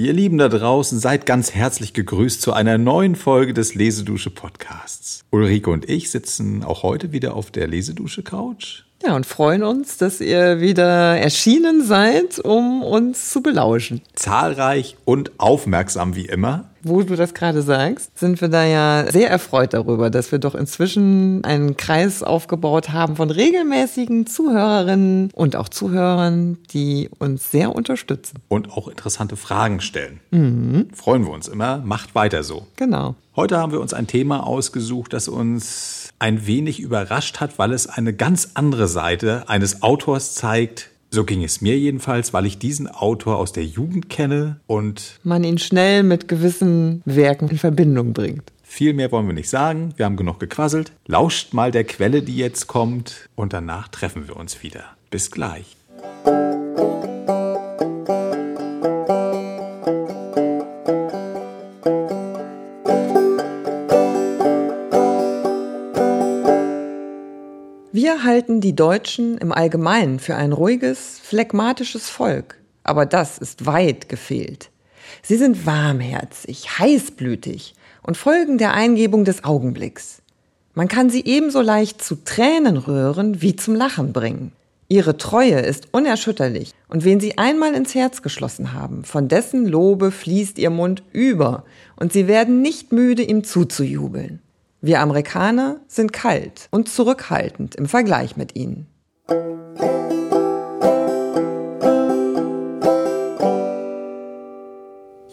Ihr Lieben da draußen, seid ganz herzlich gegrüßt zu einer neuen Folge des Lesedusche Podcasts. Ulrike und ich sitzen auch heute wieder auf der Lesedusche Couch. Ja, und freuen uns, dass ihr wieder erschienen seid, um uns zu belauschen. Zahlreich und aufmerksam wie immer. Wo du das gerade sagst, sind wir da ja sehr erfreut darüber, dass wir doch inzwischen einen Kreis aufgebaut haben von regelmäßigen Zuhörerinnen und auch Zuhörern, die uns sehr unterstützen. Und auch interessante Fragen stellen. Mhm. Freuen wir uns immer. Macht weiter so. Genau. Heute haben wir uns ein Thema ausgesucht, das uns ein wenig überrascht hat, weil es eine ganz andere Seite eines Autors zeigt, so ging es mir jedenfalls, weil ich diesen Autor aus der Jugend kenne und man ihn schnell mit gewissen Werken in Verbindung bringt. Viel mehr wollen wir nicht sagen. Wir haben genug gequasselt. Lauscht mal der Quelle, die jetzt kommt. Und danach treffen wir uns wieder. Bis gleich. Die Deutschen im Allgemeinen für ein ruhiges, phlegmatisches Volk. Aber das ist weit gefehlt. Sie sind warmherzig, heißblütig und folgen der Eingebung des Augenblicks. Man kann sie ebenso leicht zu Tränen rühren wie zum Lachen bringen. Ihre Treue ist unerschütterlich, und wen sie einmal ins Herz geschlossen haben, von dessen Lobe fließt ihr Mund über, und sie werden nicht müde, ihm zuzujubeln. Wir Amerikaner sind kalt und zurückhaltend im Vergleich mit ihnen.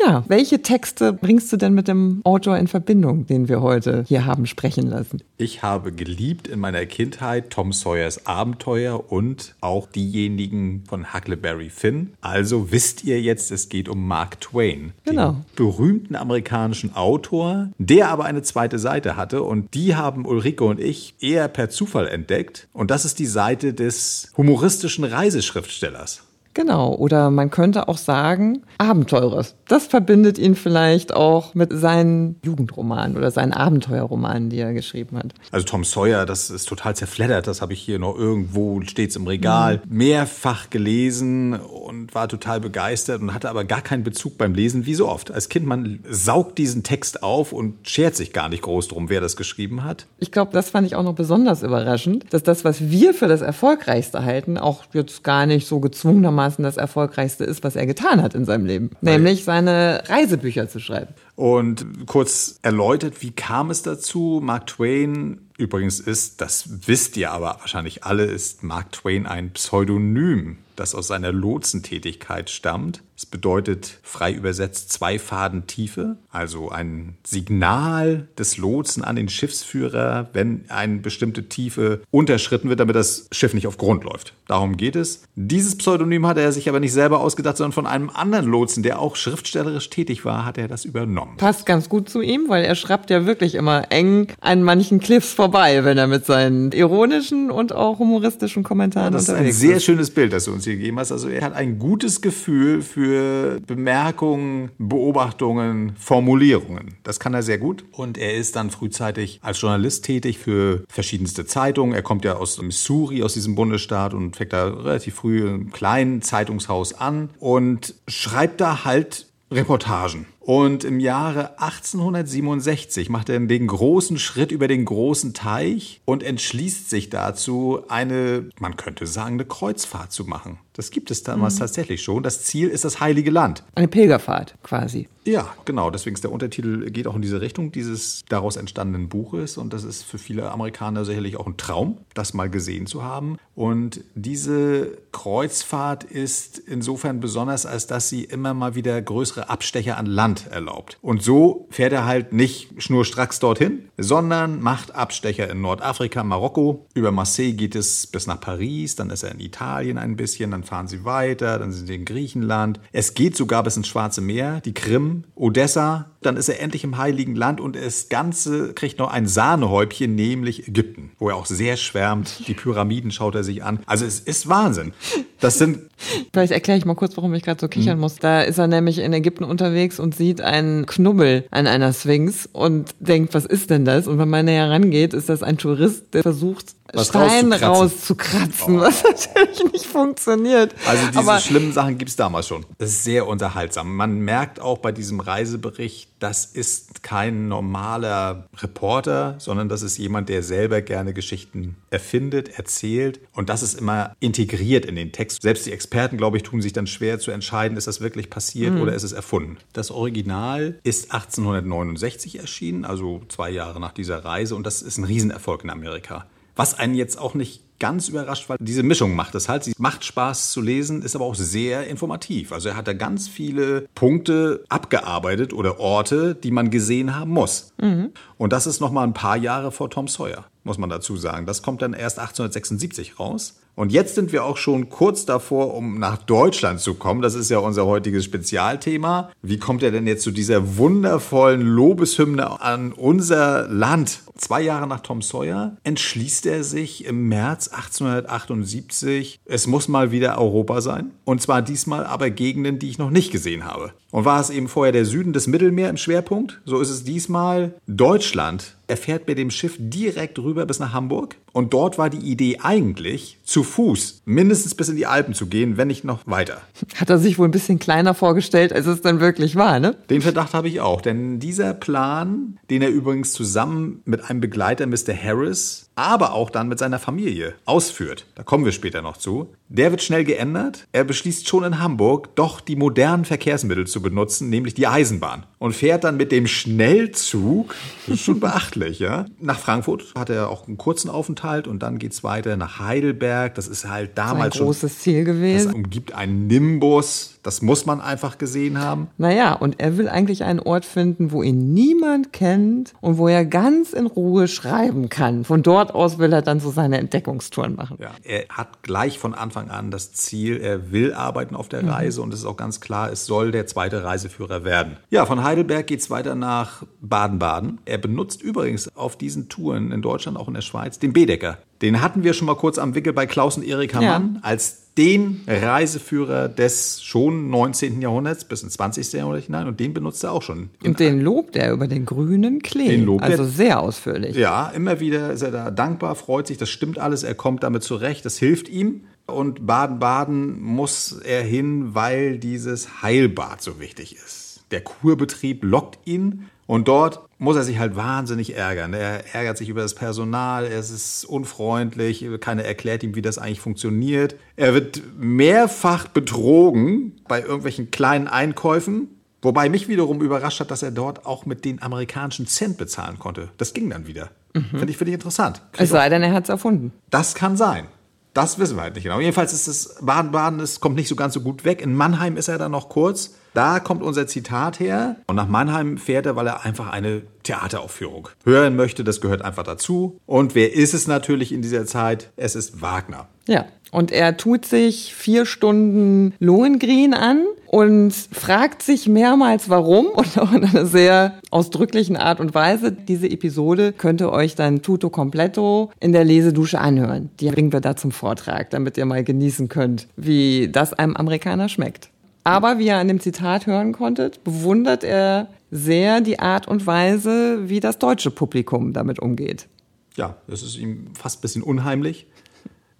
Ja, welche Texte bringst du denn mit dem Autor in Verbindung, den wir heute hier haben sprechen lassen? Ich habe geliebt in meiner Kindheit Tom Sawyers Abenteuer und auch diejenigen von Huckleberry Finn. Also wisst ihr jetzt, es geht um Mark Twain, genau. den berühmten amerikanischen Autor, der aber eine zweite Seite hatte und die haben Ulrike und ich eher per Zufall entdeckt. Und das ist die Seite des humoristischen Reiseschriftstellers. Genau, oder man könnte auch sagen, Abenteurer. Das verbindet ihn vielleicht auch mit seinen Jugendromanen oder seinen Abenteuerromanen, die er geschrieben hat. Also Tom Sawyer, das ist total zerfleddert, das habe ich hier noch irgendwo, steht's im Regal, mhm. mehrfach gelesen und war total begeistert und hatte aber gar keinen Bezug beim Lesen, wie so oft. Als Kind, man saugt diesen Text auf und schert sich gar nicht groß drum, wer das geschrieben hat. Ich glaube, das fand ich auch noch besonders überraschend, dass das, was wir für das Erfolgreichste halten, auch jetzt gar nicht so gezwungenermaßen gewissermaßen das Erfolgreichste ist, was er getan hat in seinem Leben. Nämlich seine Reisebücher zu schreiben. Und kurz erläutert, wie kam es dazu? Mark Twain übrigens ist, das wisst ihr aber wahrscheinlich alle, ist Mark Twain ein Pseudonym, das aus seiner Lotsentätigkeit stammt. Es bedeutet frei übersetzt zwei Faden Tiefe, also ein Signal des Lotsen an den Schiffsführer, wenn eine bestimmte Tiefe unterschritten wird, damit das Schiff nicht auf Grund läuft. Darum geht es. Dieses Pseudonym hat er sich aber nicht selber ausgedacht, sondern von einem anderen Lotsen, der auch schriftstellerisch tätig war, hat er das übernommen. Passt ganz gut zu ihm, weil er schreibt ja wirklich immer eng an manchen Cliffs vorbei, wenn er mit seinen ironischen und auch humoristischen Kommentaren ja, das unterwegs ist. Das ist ein sehr schönes Bild, das du uns hier gegeben hast. Also er hat ein gutes Gefühl für für Bemerkungen, Beobachtungen, Formulierungen. Das kann er sehr gut. Und er ist dann frühzeitig als Journalist tätig für verschiedenste Zeitungen. Er kommt ja aus Missouri, aus diesem Bundesstaat und fängt da relativ früh im kleinen Zeitungshaus an und schreibt da halt Reportagen. Und im Jahre 1867 macht er den großen Schritt über den großen Teich und entschließt sich dazu, eine, man könnte sagen, eine Kreuzfahrt zu machen. Das gibt es damals mhm. tatsächlich schon. Das Ziel ist das Heilige Land. Eine Pilgerfahrt quasi. Ja, genau. Deswegen ist der Untertitel geht auch in diese Richtung dieses daraus entstandenen Buches. Und das ist für viele Amerikaner sicherlich auch ein Traum, das mal gesehen zu haben. Und diese Kreuzfahrt ist insofern besonders, als dass sie immer mal wieder größere Abstecher an Land erlaubt. Und so fährt er halt nicht schnurstracks dorthin, sondern macht Abstecher in Nordafrika, Marokko. Über Marseille geht es bis nach Paris, dann ist er in Italien ein bisschen, dann fahren sie weiter, dann sind sie in Griechenland. Es geht sogar bis ins Schwarze Meer, die Krim, Odessa, dann ist er endlich im Heiligen Land und das Ganze kriegt noch ein Sahnehäubchen, nämlich Ägypten, wo er auch sehr schwärmt. Die Pyramiden schaut er sich an. Also es ist Wahnsinn. Das sind. Vielleicht erkläre ich mal kurz, warum ich gerade so kichern hm. muss. Da ist er nämlich in Ägypten unterwegs und sieht einen Knubbel an einer Sphinx und denkt, was ist denn das? Und wenn man näher rangeht, ist das ein Tourist, der versucht, was Stein rauszukratzen, oh. was natürlich nicht funktioniert. Also diese Aber schlimmen Sachen gibt es damals schon. Das ist sehr unterhaltsam. Man merkt auch bei diesem Reisebericht, das ist kein normaler Reporter, sondern das ist jemand, der selber gerne Geschichten erfindet, erzählt. Und das ist immer integriert in den Text. Selbst die Experten, glaube ich, tun sich dann schwer zu entscheiden, ist das wirklich passiert mhm. oder ist es erfunden. Das Original ist 1869 erschienen, also zwei Jahre nach dieser Reise. Und das ist ein Riesenerfolg in Amerika. Was einen jetzt auch nicht ganz überrascht, weil diese Mischung macht es halt. Sie macht Spaß zu lesen, ist aber auch sehr informativ. Also er hat da ganz viele Punkte abgearbeitet oder Orte, die man gesehen haben muss. Mhm. Und das ist noch mal ein paar Jahre vor Tom Sawyer, muss man dazu sagen. Das kommt dann erst 1876 raus. Und jetzt sind wir auch schon kurz davor, um nach Deutschland zu kommen. Das ist ja unser heutiges Spezialthema. Wie kommt er denn jetzt zu dieser wundervollen Lobeshymne an unser Land? Zwei Jahre nach Tom Sawyer entschließt er sich im März 1878, es muss mal wieder Europa sein. Und zwar diesmal aber Gegenden, die ich noch nicht gesehen habe. Und war es eben vorher der Süden des Mittelmeer im Schwerpunkt, so ist es diesmal Deutschland. Er fährt mit dem Schiff direkt rüber bis nach Hamburg. Und dort war die Idee eigentlich, zu Fuß mindestens bis in die Alpen zu gehen, wenn nicht noch weiter. Hat er sich wohl ein bisschen kleiner vorgestellt, als es dann wirklich war, ne? Den Verdacht habe ich auch. Denn dieser Plan, den er übrigens zusammen mit einem Begleiter Mr. Harris aber auch dann mit seiner Familie ausführt. Da kommen wir später noch zu. Der wird schnell geändert. Er beschließt schon in Hamburg doch die modernen Verkehrsmittel zu benutzen, nämlich die Eisenbahn. Und fährt dann mit dem Schnellzug, das ist schon beachtlich, ja. Nach Frankfurt hat er auch einen kurzen Aufenthalt und dann geht's weiter nach Heidelberg. Das ist halt damals ein großes schon, Ziel gewesen. Das umgibt einen Nimbus. Das muss man einfach gesehen haben. Naja, und er will eigentlich einen Ort finden, wo ihn niemand kennt und wo er ganz in Ruhe schreiben kann. Von dort aus will er dann so seine Entdeckungstouren machen. Ja, er hat gleich von Anfang an das Ziel, er will arbeiten auf der mhm. Reise und es ist auch ganz klar, es soll der zweite Reiseführer werden. Ja, von Heidelberg geht es weiter nach Baden-Baden. Er benutzt übrigens auf diesen Touren in Deutschland, auch in der Schweiz, den Bedecker. Den hatten wir schon mal kurz am Wickel bei Klaus und Erika Mann ja. als den Reiseführer des schon 19. Jahrhunderts bis ins 20. Jahrhundert hinein und den benutzt er auch schon. Und den lobt er über den grünen Klee. Den lobt also sehr ausführlich. Ja, immer wieder ist er da dankbar, freut sich, das stimmt alles, er kommt damit zurecht, das hilft ihm. Und Baden-Baden muss er hin, weil dieses Heilbad so wichtig ist. Der Kurbetrieb lockt ihn und dort muss er sich halt wahnsinnig ärgern. Er ärgert sich über das Personal, er ist unfreundlich, keiner erklärt ihm, wie das eigentlich funktioniert. Er wird mehrfach betrogen bei irgendwelchen kleinen Einkäufen. Wobei mich wiederum überrascht hat, dass er dort auch mit den amerikanischen Cent bezahlen konnte. Das ging dann wieder. Mhm. Finde ich, find ich interessant. es sei denn, er hat es erfunden. Das kann sein. Das wissen wir halt nicht genau. Jedenfalls ist es Baden-Baden, es kommt nicht so ganz so gut weg. In Mannheim ist er dann noch kurz. Da kommt unser Zitat her. Und nach Mannheim fährt er, weil er einfach eine Theateraufführung hören möchte. Das gehört einfach dazu. Und wer ist es natürlich in dieser Zeit? Es ist Wagner. Ja. Und er tut sich vier Stunden Lohengrin an und fragt sich mehrmals warum und auch in einer sehr ausdrücklichen Art und Weise. Diese Episode könnt ihr euch dann tutto completo in der Lesedusche anhören. Die bringen wir da zum Vortrag, damit ihr mal genießen könnt, wie das einem Amerikaner schmeckt. Aber wie ihr an dem Zitat hören konntet, bewundert er sehr die Art und Weise, wie das deutsche Publikum damit umgeht. Ja, das ist ihm fast ein bisschen unheimlich,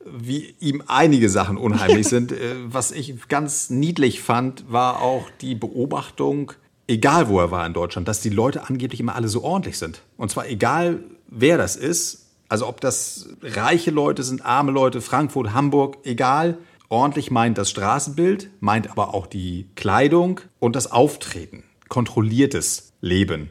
wie ihm einige Sachen unheimlich sind. Äh, was ich ganz niedlich fand, war auch die Beobachtung, egal wo er war in Deutschland, dass die Leute angeblich immer alle so ordentlich sind. Und zwar egal, wer das ist. Also ob das reiche Leute sind, arme Leute, Frankfurt, Hamburg, egal. Ordentlich meint das Straßenbild, meint aber auch die Kleidung und das Auftreten. Kontrolliertes Leben.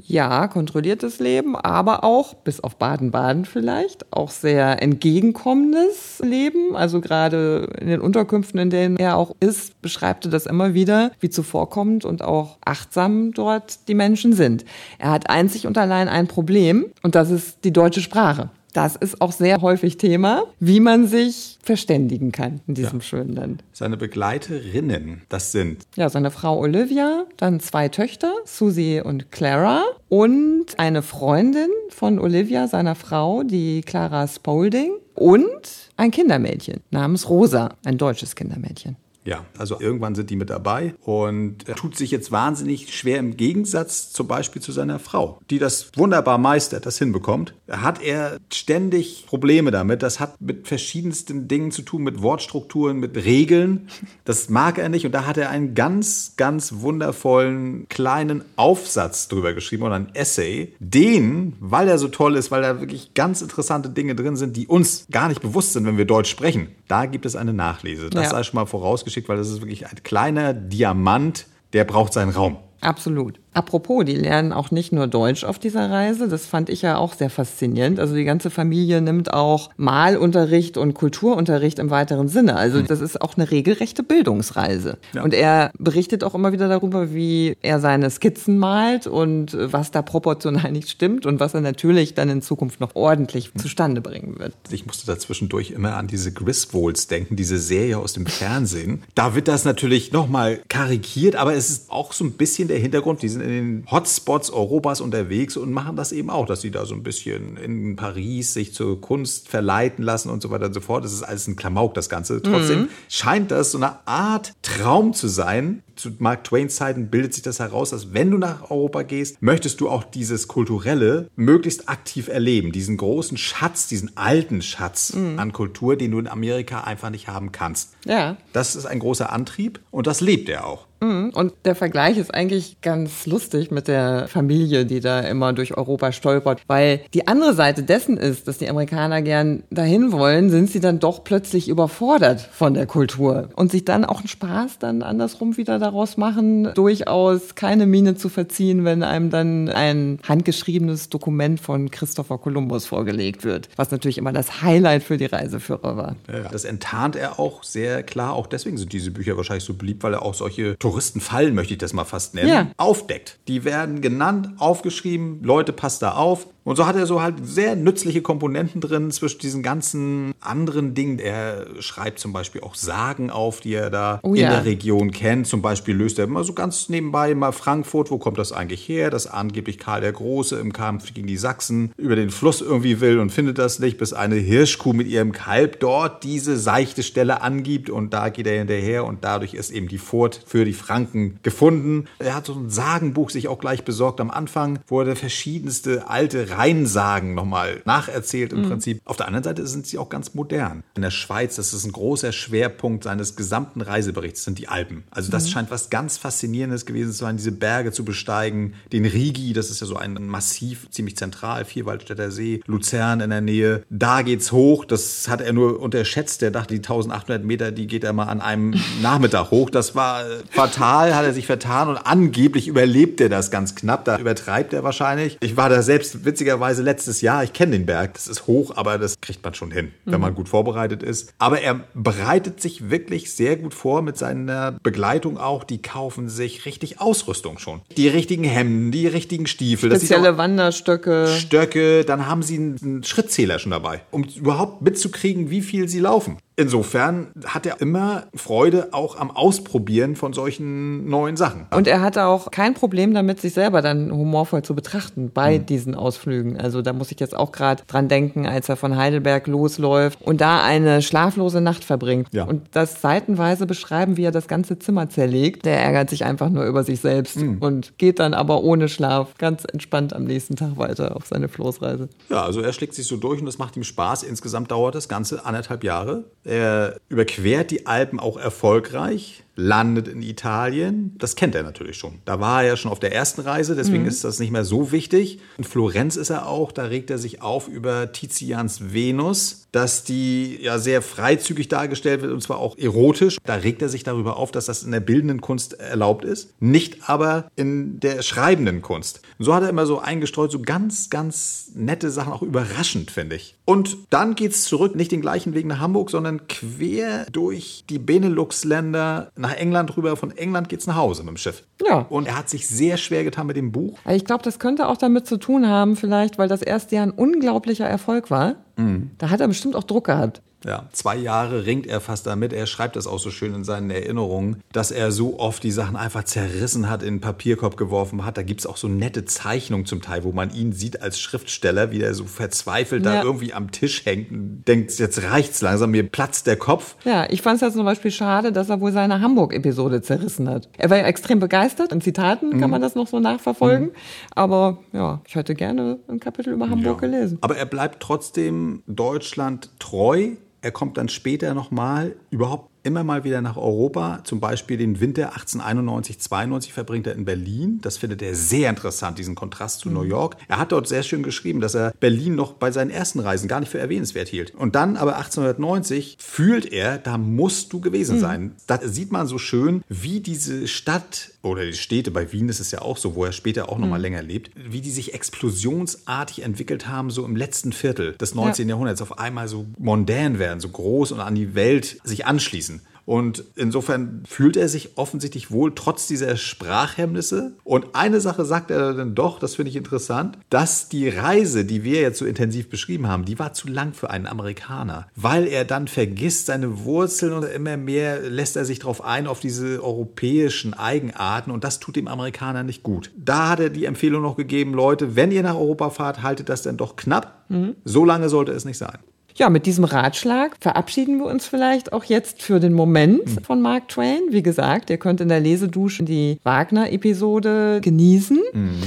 Ja, kontrolliertes Leben, aber auch, bis auf Baden-Baden vielleicht, auch sehr entgegenkommendes Leben. Also gerade in den Unterkünften, in denen er auch ist, beschreibt er das immer wieder, wie zuvorkommend und auch achtsam dort die Menschen sind. Er hat einzig und allein ein Problem und das ist die deutsche Sprache. Das ist auch sehr häufig Thema, wie man sich verständigen kann in diesem Ja. schönen Land. Seine Begleiterinnen, das sind Ja, seine Frau Olivia, dann zwei Töchter, Susie und Clara und eine Freundin von Olivia, seiner Frau, die Clara Spaulding und ein Kindermädchen namens Rosa, ein deutsches Kindermädchen. Ja, also irgendwann sind die mit dabei und er tut sich jetzt wahnsinnig schwer im Gegensatz zum Beispiel zu seiner Frau, die das wunderbar meistert, das hinbekommt. Hat er ständig Probleme damit. Das hat mit verschiedensten Dingen zu tun, mit Wortstrukturen, mit Regeln. Das mag er nicht und da hat er einen ganz, ganz wundervollen kleinen Aufsatz drüber geschrieben oder ein Essay, den, weil er so toll ist, weil da wirklich ganz interessante Dinge drin sind, die uns gar nicht bewusst sind, wenn wir Deutsch sprechen. Da gibt es eine Nachlese. Das Ja. sei schon mal vorausgeschickt, weil das ist wirklich ein kleiner Diamant, der braucht seinen Raum. Absolut. Apropos, die lernen auch nicht nur Deutsch auf dieser Reise. Das fand ich ja auch sehr faszinierend. Also die ganze Familie nimmt auch Malunterricht und Kulturunterricht im weiteren Sinne. Also das ist auch eine regelrechte Bildungsreise. Ja. Und er berichtet auch immer wieder darüber, wie er seine Skizzen malt und was da proportional nicht stimmt und was er natürlich dann in Zukunft noch ordentlich zustande bringen wird. Ich musste da zwischendurch immer an diese Griswolds denken, diese Serie aus dem Fernsehen. Da wird das natürlich nochmal karikiert, aber es ist auch so ein bisschen der Hintergrund. Die sind in den Hotspots Europas unterwegs und machen das eben auch, dass sie da so ein bisschen in Paris sich zur Kunst verleiten lassen und so weiter und so fort. Das ist alles ein Klamauk, das Ganze. Trotzdem scheint das so eine Art Traum zu sein. Zu Mark Twains Zeiten bildet sich das heraus, dass wenn du nach Europa gehst, möchtest du auch dieses Kulturelle möglichst aktiv erleben. Diesen großen Schatz, diesen alten Schatz an Kultur, den du in Amerika einfach nicht haben kannst. Ja. Das ist ein großer Antrieb und das lebt er auch. Mhm. Und der Vergleich ist eigentlich ganz lustig mit der Familie, die da immer durch Europa stolpert, weil die andere Seite dessen ist, dass die Amerikaner gern dahin wollen, sind sie dann doch plötzlich überfordert von der Kultur und sich dann auch einen Spaß dann andersrum wieder daraus machen, durchaus keine Miene zu verziehen, wenn einem dann ein handgeschriebenes Dokument von Christopher Columbus vorgelegt wird, was natürlich immer das Highlight für die Reiseführer war. Das enttarnt er auch sehr klar. Auch deswegen sind diese Bücher wahrscheinlich so beliebt, weil er auch solche Touristenfallen, möchte ich das mal fast nennen, Ja. aufdeckt. Die werden genannt, aufgeschrieben, Leute, passt da auf. Und so hat er so halt sehr nützliche Komponenten drin zwischen diesen ganzen anderen Dingen. Er schreibt zum Beispiel auch Sagen auf, die er da Oh in ja. der Region kennt. Zum Beispiel löst er immer so ganz nebenbei mal Frankfurt, wo kommt das eigentlich her, dass angeblich Karl der Große im Kampf gegen die Sachsen über den Fluss irgendwie will und findet das nicht, bis eine Hirschkuh mit ihrem Kalb dort diese seichte Stelle angibt und da geht er hinterher und dadurch ist eben die Furt für die Franken gefunden. Er hat so ein Sagenbuch sich auch gleich besorgt am Anfang, wo er verschiedenste alte Rheinsagen nochmal nacherzählt im Prinzip. Auf der anderen Seite sind sie auch ganz modern. In der Schweiz, das ist ein großer Schwerpunkt seines gesamten Reiseberichts, sind die Alpen. Also das scheint was ganz Faszinierendes gewesen zu sein, diese Berge zu besteigen. Den Rigi, das ist ja so ein Massiv, ziemlich zentral, Vierwaldstätter See, Luzern in der Nähe. Da geht's hoch, das hat er nur unterschätzt. Der dachte, die 1800 Meter, die geht er mal an einem Nachmittag hoch. Das war äh, fatal, hat er sich vertan und angeblich überlebt er das ganz knapp. Da übertreibt er wahrscheinlich. Ich war da selbst witzigerweise letztes Jahr. Ich kenne den Berg. Das ist hoch, aber das kriegt man schon hin, wenn man gut vorbereitet ist. Aber er bereitet sich wirklich sehr gut vor mit seiner Begleitung auch. Die kaufen sich richtig Ausrüstung schon. Die richtigen Hemden, die richtigen Stiefel. Spezielle Wanderstöcke. Stöcke, dann haben sie einen Schrittzähler schon dabei, um überhaupt mitzukriegen, wie viel sie laufen. Insofern hat er immer Freude auch am Ausprobieren von solchen neuen Sachen. Und er hatte auch kein Problem damit, sich selber dann humorvoll zu betrachten bei diesen Ausflügen. Also da muss ich jetzt auch gerade dran denken, als er von Heidelberg losläuft und da eine schlaflose Nacht verbringt. Ja. Und das seitenweise beschreiben, wie er das ganze Zimmer zerlegt. Der ärgert sich einfach nur über sich selbst und geht dann aber ohne Schlaf ganz entspannt am nächsten Tag weiter auf seine Floßreise. Ja, also er schlägt sich so durch und das macht ihm Spaß. Insgesamt dauert das Ganze anderthalb Jahre. Er überquert die Alpen auch erfolgreich, landet in Italien. Das kennt er natürlich schon. Da war er ja schon auf der ersten Reise, deswegen ist das nicht mehr so wichtig. In Florenz ist er auch, da regt er sich auf über Tizians Venus, dass die ja sehr freizügig dargestellt wird und zwar auch erotisch. Da regt er sich darüber auf, dass das in der bildenden Kunst erlaubt ist, nicht aber in der schreibenden Kunst. Und so hat er immer so eingestreut, so ganz, ganz nette Sachen, auch überraschend, finde ich. Und dann geht's zurück, nicht den gleichen Weg nach Hamburg, sondern quer durch die Benelux-Länder nach England rüber, von England geht's nach Hause mit dem Schiff. Ja. Und er hat sich sehr schwer getan mit dem Buch. Ich glaube, das könnte auch damit zu tun haben, vielleicht, weil das erste Jahr ein unglaublicher Erfolg war. Mhm. Da hat er bestimmt auch Druck gehabt. Ja, zwei Jahre ringt er fast damit. Er schreibt das auch so schön in seinen Erinnerungen, dass er so oft die Sachen einfach zerrissen hat, in den Papierkorb geworfen hat. Da gibt es auch so nette Zeichnungen zum Teil, wo man ihn sieht als Schriftsteller, wie er so verzweifelt ja. da irgendwie am Tisch hängt und denkt, jetzt reicht's langsam, mir platzt der Kopf. Ja, ich fand es ja zum Beispiel schade, dass er wohl seine Hamburg-Episode zerrissen hat. Er war ja extrem begeistert. In Zitaten mhm. kann man das noch so nachverfolgen. Mhm. Aber ja, ich hätte gerne ein Kapitel über Hamburg ja. gelesen. Aber er bleibt trotzdem Deutschland treu er kommt dann später nochmal überhaupt immer mal wieder nach Europa. Zum Beispiel den Winter 1891, 92 verbringt er in Berlin. Das findet er sehr interessant, diesen Kontrast zu New mhm. York. Er hat dort sehr schön geschrieben, dass er Berlin noch bei seinen ersten Reisen gar nicht für erwähnenswert hielt. Und dann aber 1890 fühlt er, da musst du gewesen mhm. sein. Da sieht man so schön, wie diese Stadt oder die Städte, bei Wien ist es ja auch so, wo er später auch noch mal mhm. länger lebt, wie die sich explosionsartig entwickelt haben, so im letzten Viertel des 19. Ja. Jahrhunderts, auf einmal so mondän werden, so groß und an die Welt sich anschließen. Und insofern fühlt er sich offensichtlich wohl trotz dieser Sprachhemmnisse. Und eine Sache sagt er dann doch, das finde ich interessant, dass die Reise, die wir jetzt so intensiv beschrieben haben, die war zu lang für einen Amerikaner, weil er dann vergisst seine Wurzeln und immer mehr lässt er sich darauf ein, auf diese europäischen Eigenarten und das tut dem Amerikaner nicht gut. Da hat er die Empfehlung noch gegeben, Leute, wenn ihr nach Europa fahrt, haltet das dann doch knapp. Mhm. So lange sollte es nicht sein. Ja, mit diesem Ratschlag verabschieden wir uns vielleicht auch jetzt für den Moment mhm. von Mark Twain. Wie gesagt, ihr könnt in der Lesedusche die Wagner-Episode genießen. Mhm.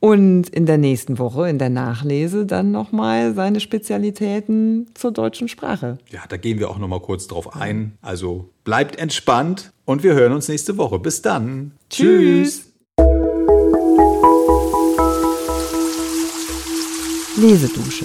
Und in der nächsten Woche, in der Nachlese, dann nochmal seine Spezialitäten zur deutschen Sprache. Ja, da gehen wir auch nochmal kurz drauf ein. Also bleibt entspannt und wir hören uns nächste Woche. Bis dann. Tschüss. Lesedusche